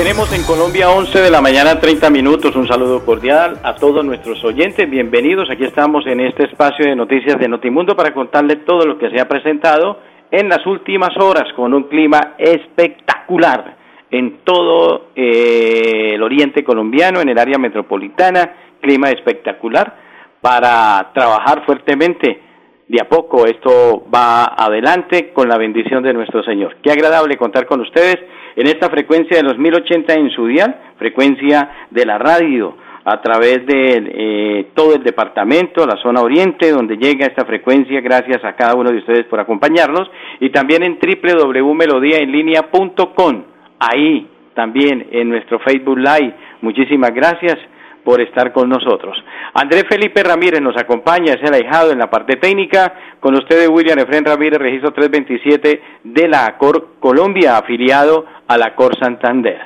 Tenemos en Colombia 11 de la mañana 30 minutos. Un saludo cordial a todos nuestros oyentes. Bienvenidos. Aquí estamos en este espacio de noticias de Notimundo para contarles todo lo que se ha presentado en las últimas horas con un clima espectacular en todo eh, el oriente colombiano, en el área metropolitana. Clima espectacular para trabajar fuertemente. De a poco esto va adelante con la bendición de nuestro Señor. Qué agradable contar con ustedes en esta frecuencia de los 1080 en su dial, frecuencia de la radio a través de eh, todo el departamento, la zona oriente, donde llega esta frecuencia, gracias a cada uno de ustedes por acompañarnos, y también en www.melodiaenlinea.com, ahí también en nuestro Facebook Live. Muchísimas gracias por estar con nosotros. Andrés Felipe Ramírez nos acompaña, es el ahijado en la parte técnica. Con ustedes, William Efren Ramírez, registro 327 de la ACOR Colombia, afiliado a la ACOR Santander.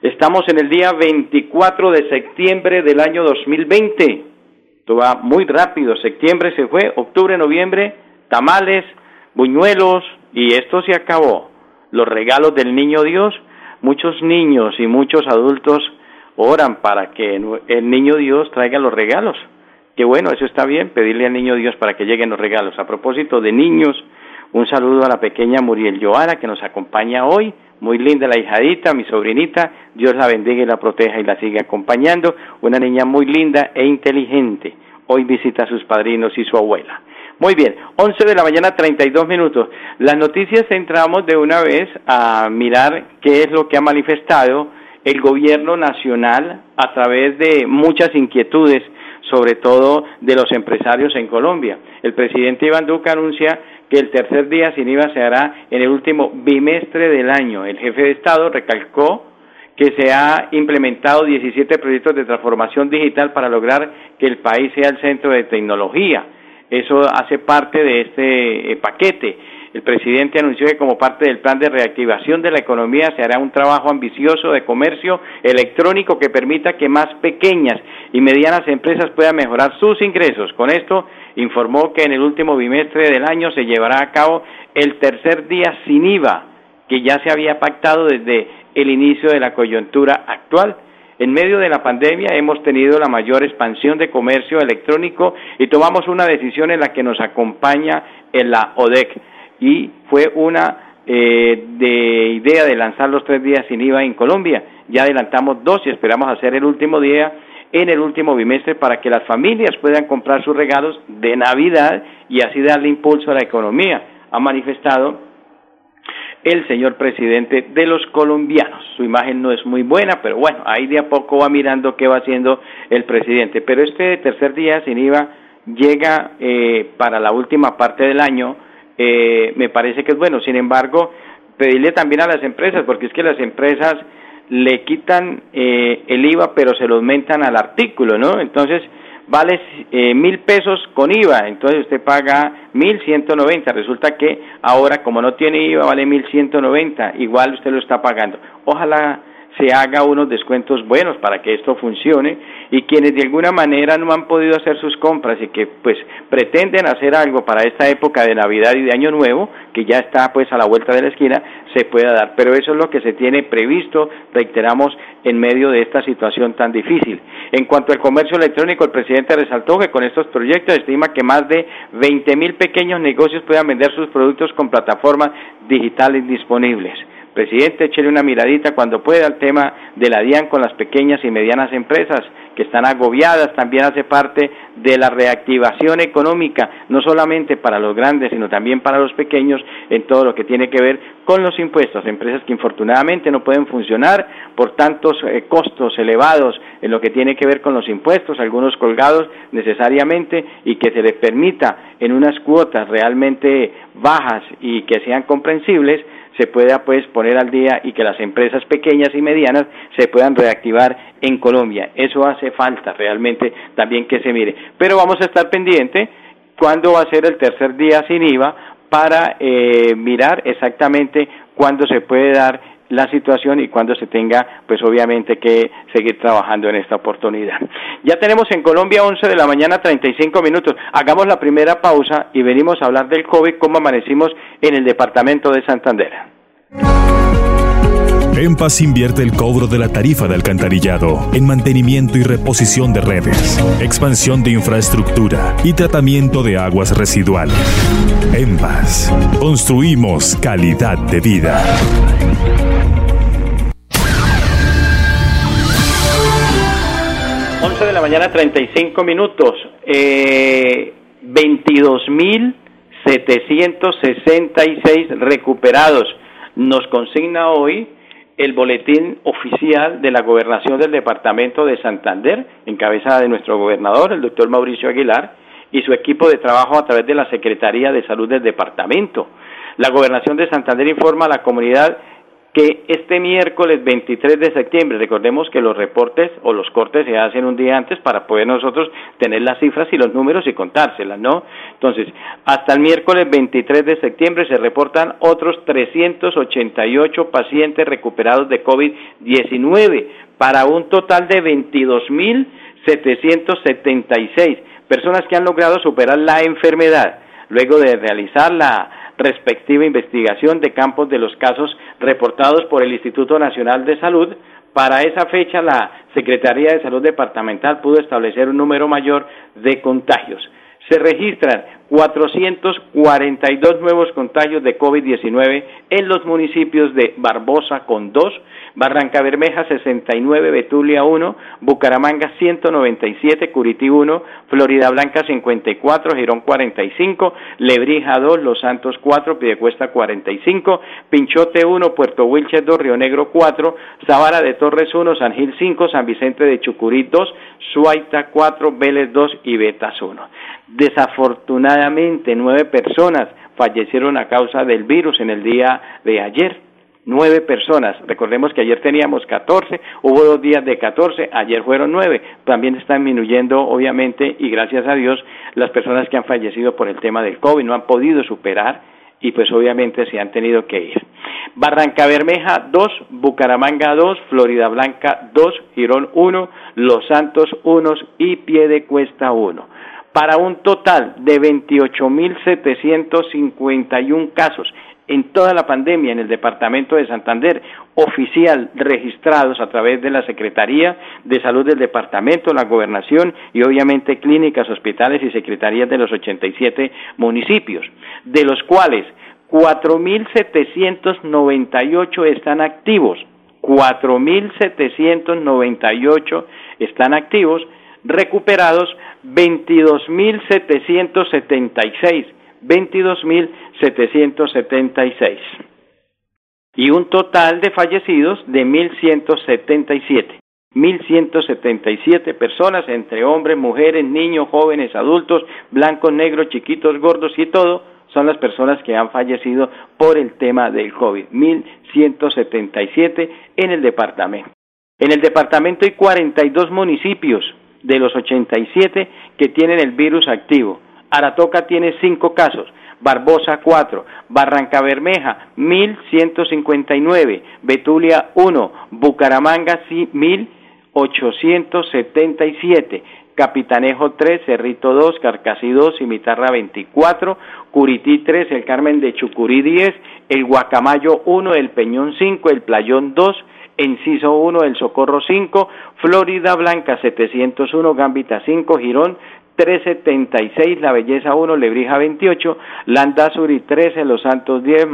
Estamos en el día 24 de septiembre del año 2020. Esto va muy rápido. Septiembre se fue, octubre, noviembre, tamales, buñuelos, y esto se acabó. Los regalos del niño Dios, muchos niños y muchos adultos oran para que el niño Dios traiga los regalos. Que bueno, eso está bien, pedirle al niño Dios para que lleguen los regalos. A propósito de niños, un saludo a la pequeña Muriel Joana que nos acompaña hoy. Muy linda la hijadita, mi sobrinita. Dios la bendiga y la proteja y la sigue acompañando. Una niña muy linda e inteligente. Hoy visita a sus padrinos y su abuela. Muy bien, 11 de la mañana, 32 minutos. Las noticias entramos de una vez a mirar qué es lo que ha manifestado el gobierno nacional a través de muchas inquietudes, sobre todo de los empresarios en Colombia. El presidente Iván Duque anuncia que el tercer día sin IVA se hará en el último bimestre del año. El jefe de Estado recalcó que se ha implementado 17 proyectos de transformación digital para lograr que el país sea el centro de tecnología. Eso hace parte de este eh, paquete. El presidente anunció que como parte del plan de reactivación de la economía se hará un trabajo ambicioso de comercio electrónico que permita que más pequeñas y medianas empresas puedan mejorar sus ingresos. Con esto informó que en el último bimestre del año se llevará a cabo el tercer día sin IVA, que ya se había pactado desde el inicio de la coyuntura actual. En medio de la pandemia hemos tenido la mayor expansión de comercio electrónico y tomamos una decisión en la que nos acompaña en la ODEC y fue una eh, de idea de lanzar los tres días sin IVA en Colombia. Ya adelantamos dos y esperamos hacer el último día en el último bimestre para que las familias puedan comprar sus regalos de Navidad y así darle impulso a la economía. Ha manifestado el señor presidente de los colombianos. Su imagen no es muy buena, pero bueno, ahí de a poco va mirando qué va haciendo el presidente. Pero este tercer día sin IVA llega eh, para la última parte del año eh, me parece que es bueno. Sin embargo, pedirle también a las empresas, porque es que las empresas le quitan eh, el IVA, pero se lo aumentan al artículo, ¿no? Entonces, vale eh, mil pesos con IVA, entonces usted paga mil ciento noventa. Resulta que ahora, como no tiene IVA, vale mil ciento noventa. Igual usted lo está pagando. Ojalá se haga unos descuentos buenos para que esto funcione y quienes de alguna manera no han podido hacer sus compras y que pues pretenden hacer algo para esta época de Navidad y de Año Nuevo, que ya está pues a la vuelta de la esquina, se pueda dar. Pero eso es lo que se tiene previsto, reiteramos, en medio de esta situación tan difícil. En cuanto al comercio electrónico, el presidente resaltó que con estos proyectos estima que más de 20 mil pequeños negocios puedan vender sus productos con plataformas digitales disponibles. Presidente, échele una miradita cuando pueda al tema de la DIAN con las pequeñas y medianas empresas que están agobiadas, también hace parte de la reactivación económica, no solamente para los grandes, sino también para los pequeños, en todo lo que tiene que ver con los impuestos. Empresas que infortunadamente no pueden funcionar por tantos eh, costos elevados en lo que tiene que ver con los impuestos, algunos colgados necesariamente, y que se les permita en unas cuotas realmente bajas y que sean comprensibles, se pueda pues poner al día y que las empresas pequeñas y medianas se puedan reactivar en Colombia. Eso hace falta realmente también que se mire. Pero vamos a estar pendiente cuándo va a ser el tercer día sin IVA para eh, mirar exactamente cuándo se puede dar la situación y cuándo se tenga, pues obviamente que seguir trabajando en esta oportunidad. Ya tenemos en Colombia 11 de la mañana 35 minutos. Hagamos la primera pausa y venimos a hablar del COVID, cómo amanecimos en el departamento de Santander. En Paz invierte el cobro de la tarifa de alcantarillado en mantenimiento y reposición de redes, expansión de infraestructura y tratamiento de aguas residuales. En Paz, construimos calidad de vida. 11 de la mañana 35 minutos. Eh, 22.766 recuperados. Nos consigna hoy el boletín oficial de la gobernación del departamento de Santander, en cabeza de nuestro gobernador, el doctor Mauricio Aguilar, y su equipo de trabajo a través de la Secretaría de Salud del departamento. La gobernación de Santander informa a la comunidad que este miércoles 23 de septiembre, recordemos que los reportes o los cortes se hacen un día antes para poder nosotros tener las cifras y los números y contárselas, ¿no? Entonces, hasta el miércoles 23 de septiembre se reportan otros 388 pacientes recuperados de COVID-19 para un total de 22.776 personas que han logrado superar la enfermedad luego de realizar la respectiva investigación de campos de los casos reportados por el Instituto Nacional de Salud. Para esa fecha, la Secretaría de Salud Departamental pudo establecer un número mayor de contagios. Se registran 442 nuevos contagios de COVID-19 en los municipios de Barbosa con 2, Barranca Bermeja 69, Betulia 1, Bucaramanga 197, Curití 1, Florida Blanca 54, Girón 45, Lebrija 2, Los Santos 4, Piedecuesta 45, Pinchote 1, Puerto Wilches 2, Río Negro 4, Zabara de Torres 1, San Gil 5, San Vicente de Chucurí 2, Suaita 4, Vélez 2 y Betas 1. Desafortunadamente, nueve personas fallecieron a causa del virus en el día de ayer. Nueve personas. Recordemos que ayer teníamos 14, hubo dos días de 14, ayer fueron nueve. También están disminuyendo, obviamente, y gracias a Dios, las personas que han fallecido por el tema del COVID no han podido superar y pues obviamente se han tenido que ir. Barranca Bermeja 2, Bucaramanga 2, Florida Blanca 2, Girón 1, Los Santos 1 y Piedecuesta 1 para un total de 28.751 casos en toda la pandemia en el departamento de Santander, oficial registrados a través de la Secretaría de Salud del departamento, la gobernación y obviamente clínicas, hospitales y secretarías de los 87 municipios, de los cuales 4.798 están activos, 4.798 están activos, recuperados 22.776 22.776 y un total de fallecidos de 1.177. 1.177 personas entre hombres, mujeres, niños, jóvenes, adultos, blancos, negros, chiquitos, gordos y todo, son las personas que han fallecido por el tema del COVID. 1.177 en el departamento. En el departamento hay 42 municipios de los 87 que tienen el virus activo. Aratoca tiene cinco casos, Barbosa cuatro, Barranca Bermeja 1159, Betulia uno, Bucaramanga 1877, Capitanejo 3, Cerrito 2, Carcasí 2, Cimitarra 24, Curití 3, El Carmen de Chucurí 10, El Guacamayo 1, El Peñón 5, El Playón 2, Enciso 1, El Socorro 5, Florida Blanca 701, Gambita 5, Girón 376, La Belleza 1, Lebrija 28, Landazuri 13, Los Santos 10,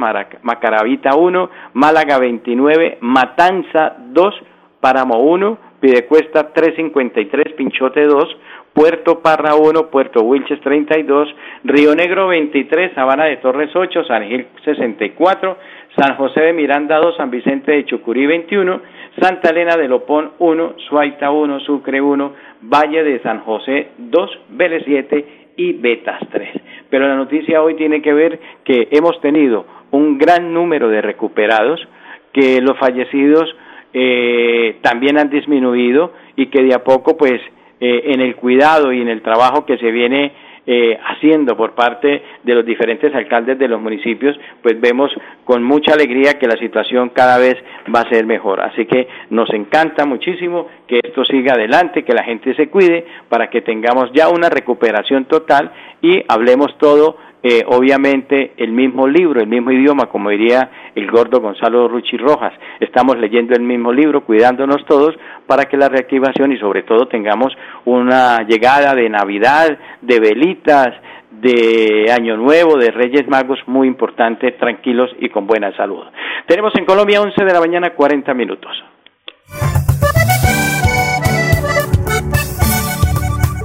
Macarabita 1, Málaga 29, Matanza 2, Páramo 1, Pidecuesta 353, Pinchote 2, Puerto Parra 1, Puerto Wilches 32, Río Negro 23, Sabana de Torres 8, San Gil 64, San José de Miranda 2, San Vicente de Chucurí 21, Santa Elena de Lopón 1, Suaita 1, Sucre 1, Valle de San José 2, Vélez 7 y Betas 3. Pero la noticia hoy tiene que ver que hemos tenido un gran número de recuperados, que los fallecidos eh, también han disminuido y que de a poco pues eh, en el cuidado y en el trabajo que se viene eh, haciendo por parte de los diferentes alcaldes de los municipios, pues vemos con mucha alegría que la situación cada vez va a ser mejor. Así que nos encanta muchísimo que esto siga adelante, que la gente se cuide para que tengamos ya una recuperación total y hablemos todo eh, obviamente el mismo libro, el mismo idioma, como diría el gordo Gonzalo Ruchi Rojas. Estamos leyendo el mismo libro, cuidándonos todos para que la reactivación y sobre todo tengamos una llegada de Navidad, de velitas, de Año Nuevo, de Reyes Magos muy importante, tranquilos y con buena salud. Tenemos en Colombia 11 de la mañana 40 minutos.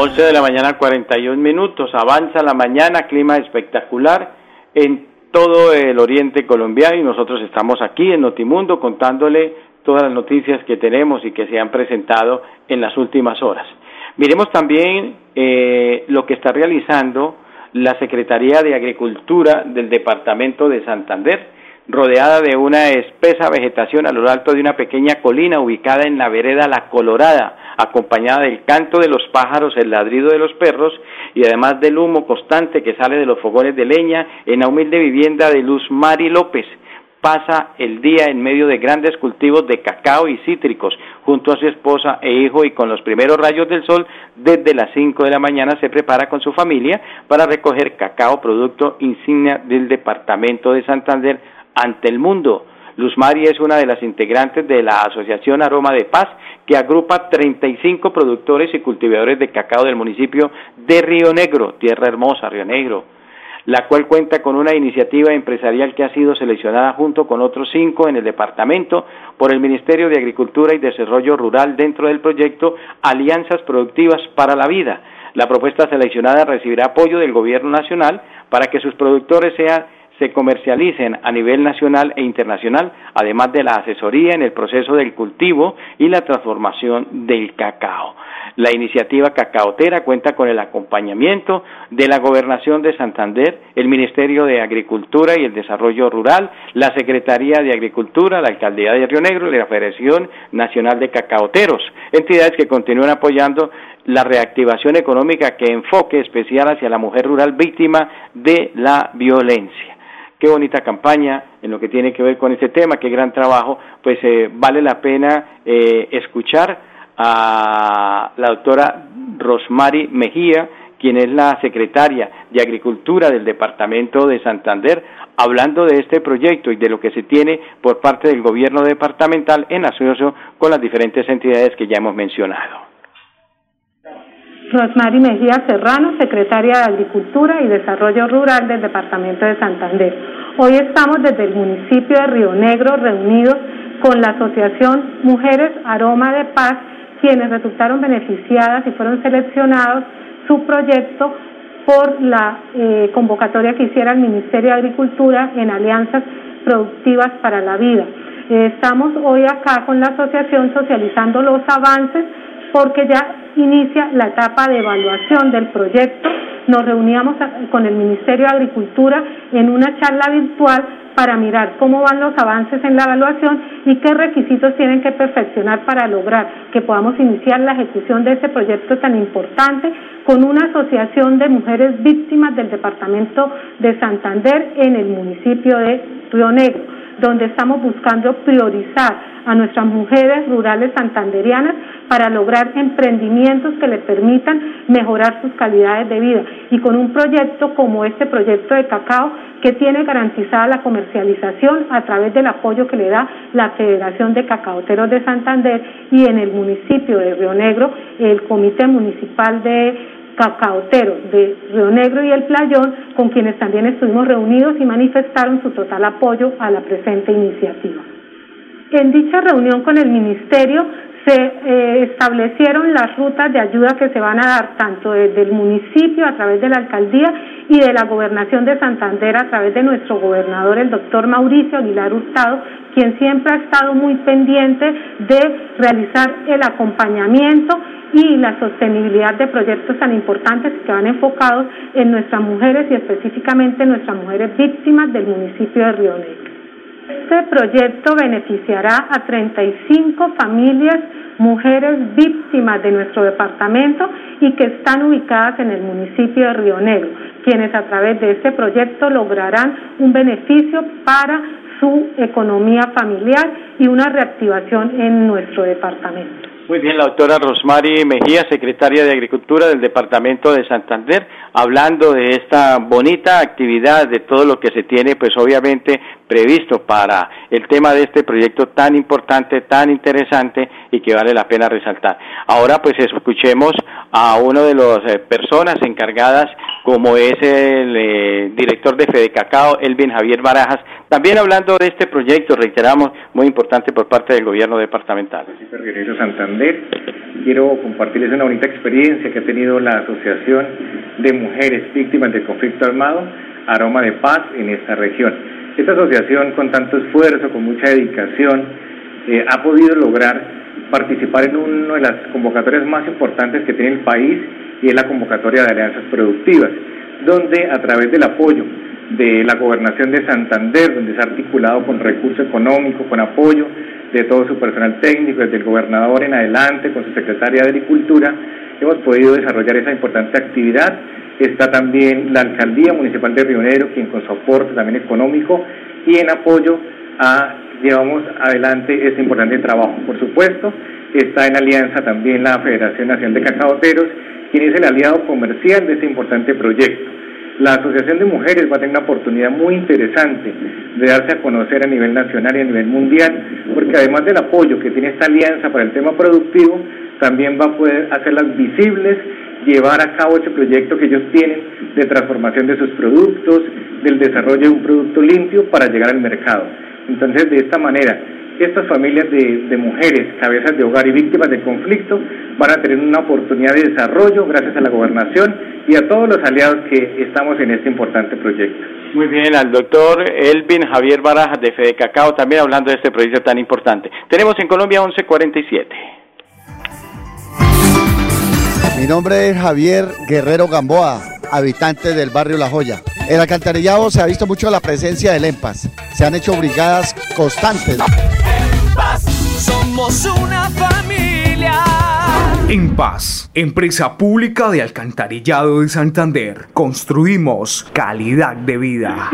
11 de la mañana 41 minutos, avanza la mañana, clima espectacular en todo el oriente colombiano y nosotros estamos aquí en Notimundo contándole todas las noticias que tenemos y que se han presentado en las últimas horas. Miremos también eh, lo que está realizando la Secretaría de Agricultura del Departamento de Santander, rodeada de una espesa vegetación a lo alto de una pequeña colina ubicada en la vereda La Colorada, acompañada del canto de los pájaros, el ladrido de los perros y además del humo constante que sale de los fogones de leña en la humilde vivienda de Luz Mari López. Pasa el día en medio de grandes cultivos de cacao y cítricos, junto a su esposa e hijo y con los primeros rayos del sol, desde las 5 de la mañana se prepara con su familia para recoger cacao, producto insignia del departamento de Santander ante el mundo. Luz Mari es una de las integrantes de la Asociación Aroma de Paz, que agrupa 35 productores y cultivadores de cacao del municipio de Río Negro, tierra hermosa, Río Negro, la cual cuenta con una iniciativa empresarial que ha sido seleccionada junto con otros cinco en el departamento por el Ministerio de Agricultura y Desarrollo Rural dentro del proyecto Alianzas Productivas para la Vida. La propuesta seleccionada recibirá apoyo del Gobierno Nacional para que sus productores sean se comercialicen a nivel nacional e internacional, además de la asesoría en el proceso del cultivo y la transformación del cacao. La iniciativa cacaotera cuenta con el acompañamiento de la Gobernación de Santander, el Ministerio de Agricultura y el Desarrollo Rural, la Secretaría de Agricultura, la Alcaldía de Río Negro y la Federación Nacional de Cacaoteros, entidades que continúan apoyando la reactivación económica que enfoque especial hacia la mujer rural víctima de la violencia qué bonita campaña en lo que tiene que ver con este tema, qué gran trabajo, pues eh, vale la pena eh, escuchar a la doctora Rosmary Mejía, quien es la secretaria de Agricultura del Departamento de Santander, hablando de este proyecto y de lo que se tiene por parte del gobierno departamental en asociación con las diferentes entidades que ya hemos mencionado. Rosmary Mejía Serrano, secretaria de Agricultura y Desarrollo Rural del Departamento de Santander. Hoy estamos desde el municipio de Río Negro reunidos con la Asociación Mujeres Aroma de Paz, quienes resultaron beneficiadas y fueron seleccionados su proyecto por la eh, convocatoria que hiciera el Ministerio de Agricultura en alianzas productivas para la vida. Eh, estamos hoy acá con la asociación socializando los avances porque ya inicia la etapa de evaluación del proyecto. Nos reuníamos con el Ministerio de Agricultura en una charla virtual para mirar cómo van los avances en la evaluación y qué requisitos tienen que perfeccionar para lograr que podamos iniciar la ejecución de este proyecto tan importante con una asociación de mujeres víctimas del departamento de Santander en el municipio de Río Negro. Donde estamos buscando priorizar a nuestras mujeres rurales santanderianas para lograr emprendimientos que les permitan mejorar sus calidades de vida. Y con un proyecto como este proyecto de cacao que tiene garantizada la comercialización a través del apoyo que le da la Federación de Cacaoteros de Santander y en el municipio de Río Negro el Comité Municipal de Cacaoteros de Río Negro y El Playón, con quienes también estuvimos reunidos y manifestaron su total apoyo a la presente iniciativa. En dicha reunión con el Ministerio se eh, establecieron las rutas de ayuda que se van a dar tanto desde el municipio a través de la alcaldía y de la gobernación de Santander a través de nuestro gobernador, el doctor Mauricio Aguilar Hurtado, quien siempre ha estado muy pendiente de realizar el acompañamiento y la sostenibilidad de proyectos tan importantes que van enfocados en nuestras mujeres y específicamente en nuestras mujeres víctimas del municipio de Río Negro. Este proyecto beneficiará a 35 familias, mujeres víctimas de nuestro departamento y que están ubicadas en el municipio de Río Negro, quienes a través de este proyecto lograrán un beneficio para su economía familiar y una reactivación en nuestro departamento. Muy bien, la doctora Rosmary Mejía, secretaria de Agricultura del Departamento de Santander, hablando de esta bonita actividad, de todo lo que se tiene, pues obviamente previsto para el tema de este proyecto tan importante, tan interesante y que vale la pena resaltar. Ahora pues escuchemos a uno de las eh, personas encargadas, como es el eh, director de Fede Cacao, Elvin Javier Barajas, también hablando de este proyecto, reiteramos, muy importante por parte del gobierno departamental. Santander. Quiero compartirles una bonita experiencia que ha tenido la Asociación de Mujeres Víctimas del Conflicto Armado, Aroma de Paz, en esta región. Esta asociación, con tanto esfuerzo, con mucha dedicación, eh, ha podido lograr participar en una de las convocatorias más importantes que tiene el país y es la convocatoria de alianzas productivas, donde a través del apoyo de la gobernación de Santander, donde se ha articulado con recursos económicos, con apoyo de todo su personal técnico, desde el gobernador en adelante, con su secretaria de Agricultura, hemos podido desarrollar esa importante actividad. Está también la Alcaldía Municipal de Río Negro, quien con soporte también económico y en apoyo llevamos adelante este importante trabajo. Por supuesto, está en alianza también la Federación Nacional de Cacaoteros, quien es el aliado comercial de este importante proyecto. La Asociación de Mujeres va a tener una oportunidad muy interesante de darse a conocer a nivel nacional y a nivel mundial, porque además del apoyo que tiene esta alianza para el tema productivo, también va a poder hacerlas visibles, llevar a cabo ese proyecto que ellos tienen de transformación de sus productos, del desarrollo de un producto limpio para llegar al mercado. Entonces, de esta manera, estas familias de, mujeres, cabezas de hogar y víctimas de conflicto van a tener una oportunidad de desarrollo gracias a la gobernación y a todos los aliados que estamos en este importante proyecto. Muy bien, al doctor Elvin Javier Barajas de Fede Cacao también hablando de este proyecto tan importante. Tenemos en Colombia 1147. Mi nombre es Javier Guerrero Gamboa, habitante del barrio La Joya. El alcantarillado se ha visto mucho la presencia del EMPAS. Se han hecho brigadas constantes. EMPAS, somos una familia. En Paz, empresa pública de alcantarillado de Santander. Construimos calidad de vida.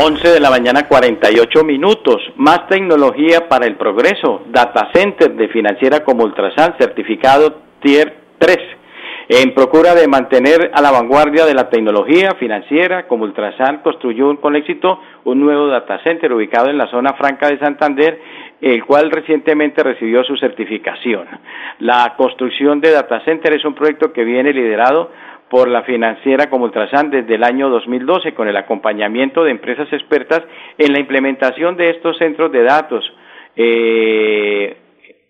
11 de la mañana 48 minutos. Más tecnología para el progreso. Data Center de financiera como Ultrasan, certificado Tier 3 en procura de mantener a la vanguardia de la tecnología financiera, como Ultrasan construyó con éxito un nuevo data center ubicado en la zona franca de Santander, el cual recientemente recibió su certificación. La construcción de data center es un proyecto que viene liderado por la financiera como Ultrasan desde el año 2012 con el acompañamiento de empresas expertas en la implementación de estos centros de datos eh,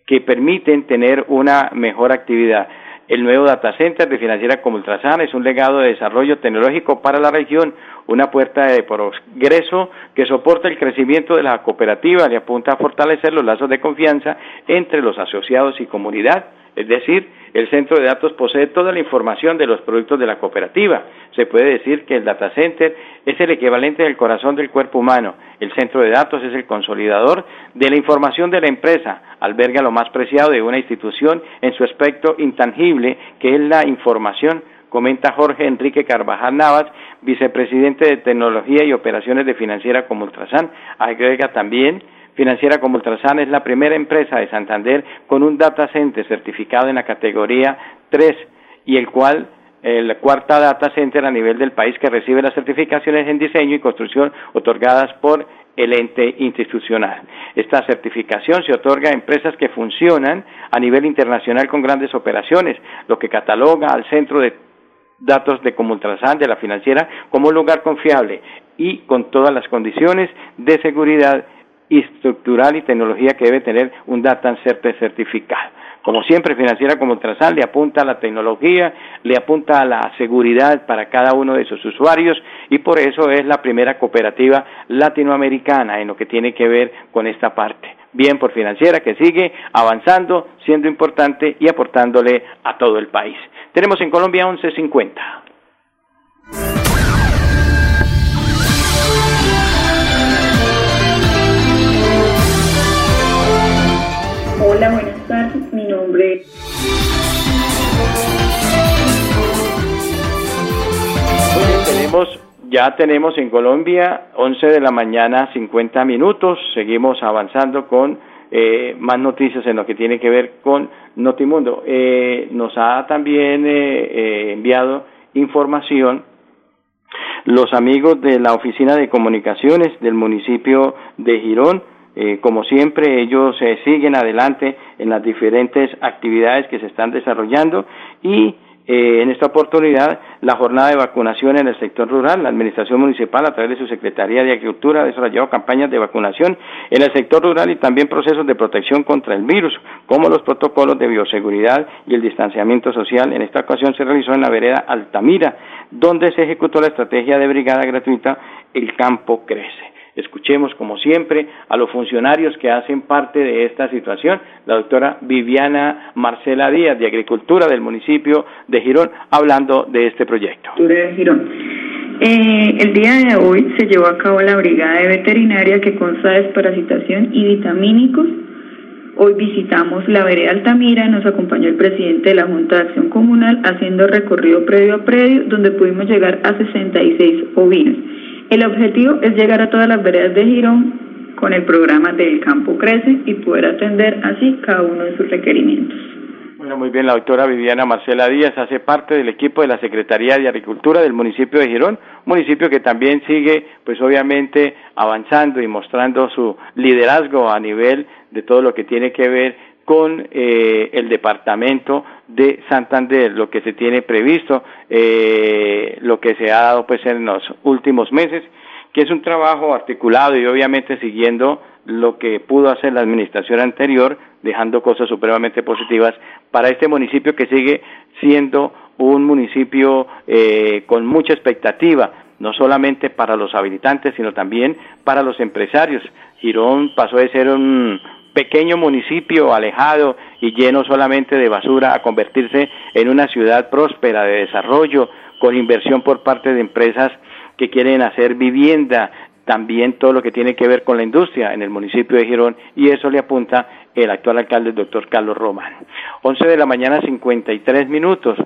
que permiten tener una mejor actividad. El nuevo data center de financiera como Ultrasan es un legado de desarrollo tecnológico para la región, una puerta de progreso que soporta el crecimiento de la cooperativa y apunta a fortalecer los lazos de confianza entre los asociados y comunidad. Es decir, el centro de datos posee toda la información de los productos de la cooperativa. Se puede decir que el data center es el equivalente del corazón del cuerpo humano. El centro de datos es el consolidador de la información de la empresa. Alberga lo más preciado de una institución en su aspecto intangible, que es la información comenta Jorge Enrique Carvajal Navas, vicepresidente de Tecnología y Operaciones de Financiera como Ultrasan. Agrega también Financiera como Ultrasan es la primera empresa de Santander con un data center certificado en la categoría 3 y el cual el cuarta data center a nivel del país que recibe las certificaciones en diseño y construcción otorgadas por el ente institucional. Esta certificación se otorga a empresas que funcionan a nivel internacional con grandes operaciones, lo que cataloga al centro de datos de Comultrasan de la financiera como un lugar confiable y con todas las condiciones de seguridad estructural y tecnología que debe tener un data center certificado. Como siempre, Financiera como Ultrasan le apunta a la tecnología, le apunta a la seguridad para cada uno de sus usuarios y por eso es la primera cooperativa latinoamericana en lo que tiene que ver con esta parte. Bien por Financiera que sigue avanzando, siendo importante y aportándole a todo el país. Tenemos en Colombia 1150. Hola, buenas tardes. Mi nombre tenemos, ya tenemos en Colombia 11 de la mañana 50 minutos. Seguimos avanzando con eh, más noticias en lo que tiene que ver con Notimundo. Eh, nos ha también eh, enviado información los amigos de la Oficina de Comunicaciones del municipio de Girón eh, como siempre, ellos eh, siguen adelante en las diferentes actividades que se están desarrollando y eh, en esta oportunidad la jornada de vacunación en el sector rural. La Administración Municipal, a través de su Secretaría de Agricultura, ha desarrollado campañas de vacunación en el sector rural y también procesos de protección contra el virus, como los protocolos de bioseguridad y el distanciamiento social. En esta ocasión se realizó en la vereda Altamira, donde se ejecutó la estrategia de brigada gratuita El Campo Crece. Escuchemos, como siempre, a los funcionarios que hacen parte de esta situación, la doctora Viviana Marcela Díaz, de Agricultura del municipio de Girón, hablando de este proyecto. De Girón. Eh, el día de hoy se llevó a cabo la brigada de veterinaria que consta de desparasitación y vitamínicos. Hoy visitamos la vereda Altamira nos acompañó el presidente de la Junta de Acción Comunal haciendo recorrido predio a predio donde pudimos llegar a 66 ovinos. El objetivo es llegar a todas las veredas de Girón con el programa del Campo Crece y poder atender así cada uno de sus requerimientos. Bueno, muy bien, la doctora Viviana Marcela Díaz hace parte del equipo de la Secretaría de Agricultura del municipio de Girón, municipio que también sigue, pues obviamente, avanzando y mostrando su liderazgo a nivel de todo lo que tiene que ver con eh, el departamento de Santander, lo que se tiene previsto, eh, lo que se ha dado pues en los últimos meses, que es un trabajo articulado y obviamente siguiendo lo que pudo hacer la administración anterior, dejando cosas supremamente positivas para este municipio que sigue siendo un municipio eh, con mucha expectativa, no solamente para los habitantes, sino también para los empresarios. Girón pasó de ser un, pequeño municipio alejado y lleno solamente de basura a convertirse en una ciudad próspera de desarrollo con inversión por parte de empresas que quieren hacer vivienda, también todo lo que tiene que ver con la industria en el municipio de Girón y eso le apunta el actual alcalde, el doctor Carlos Román. 11 de la mañana, 53 minutos.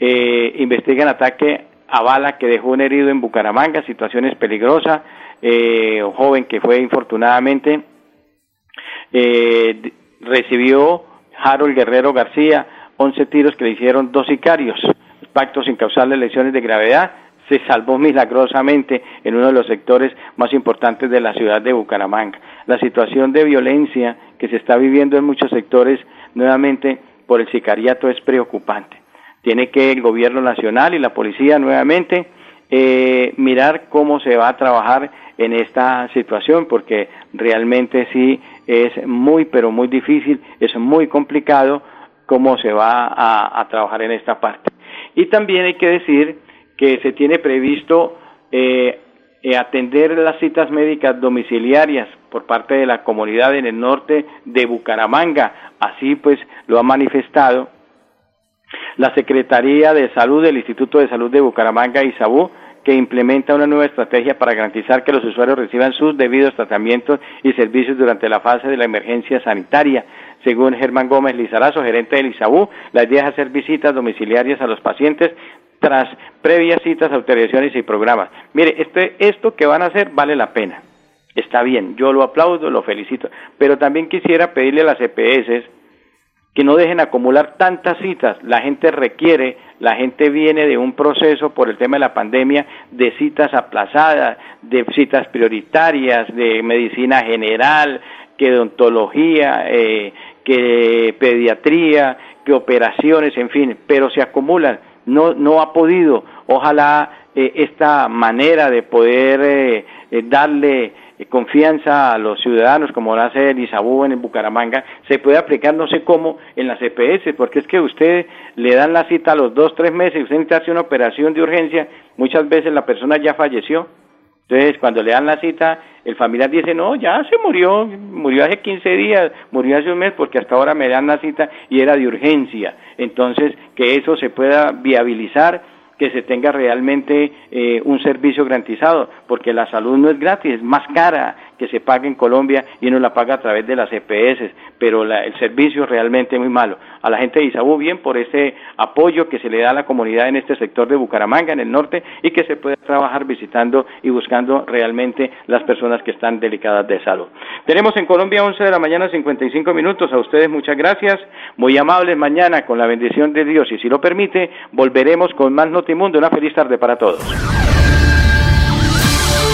Eh, investigan ataque a bala que dejó un herido en Bucaramanga, situaciones peligrosas, eh, un joven que fue infortunadamente eh, recibió Harold Guerrero García 11 tiros que le hicieron dos sicarios, pacto sin causarle lesiones de gravedad, se salvó milagrosamente en uno de los sectores más importantes de la ciudad de Bucaramanga. La situación de violencia que se está viviendo en muchos sectores nuevamente por el sicariato es preocupante. Tiene que el gobierno nacional y la policía nuevamente eh, mirar cómo se va a trabajar en esta situación porque realmente sí es muy pero muy difícil, es muy complicado cómo se va a, trabajar en esta parte. Y también hay que decir que se tiene previsto eh, eh, atender las citas médicas domiciliarias por parte de la comunidad en el norte de Bucaramanga. Así pues lo ha manifestado la Secretaría de Salud del Instituto de Salud de Bucaramanga y Sabú que implementa una nueva estrategia para garantizar que los usuarios reciban sus debidos tratamientos y servicios durante la fase de la emergencia sanitaria. Según Germán Gómez Lizarazo, gerente del ISABU, la idea hacer visitas domiciliarias a los pacientes tras previas citas, autorizaciones y programas. Mire, este, esto que van a hacer vale la pena. Está bien, yo lo aplaudo, lo felicito, pero también quisiera pedirle a las EPS que no dejen acumular tantas citas. La gente requiere, la gente viene de un proceso por el tema de la pandemia de citas aplazadas, de citas prioritarias, de medicina general, que odontología, eh, que pediatría, que operaciones, en fin, pero se acumulan. No, no ha podido. Ojalá eh, esta manera de poder eh, darle eh, confianza a los ciudadanos, como lo hace el Isabú en Bucaramanga, se puede aplicar no sé cómo en las EPS, porque es que usted le dan la cita a los dos, tres meses, usted necesita una operación de urgencia, muchas veces la persona ya falleció, entonces cuando le dan la cita, el familiar dice, no, ya se murió, murió hace 15 días, murió hace un mes, porque hasta ahora me dan la cita y era de urgencia, entonces que eso se pueda viabilizar que se tenga realmente eh, un servicio garantizado, porque la salud no es gratis, es más cara que se pague en Colombia y uno la paga a través de las EPS, pero el servicio es realmente muy malo. A la gente de Isabú bien por ese apoyo que se le da a la comunidad en este sector de Bucaramanga, en el norte, y que se puede trabajar visitando y buscando realmente las personas que están delicadas de salud. Tenemos en Colombia 11 de la mañana 55 minutos. A ustedes muchas gracias, muy amables mañana con la bendición de Dios y si lo permite, volveremos con más Notimundo. Una feliz tarde para todos.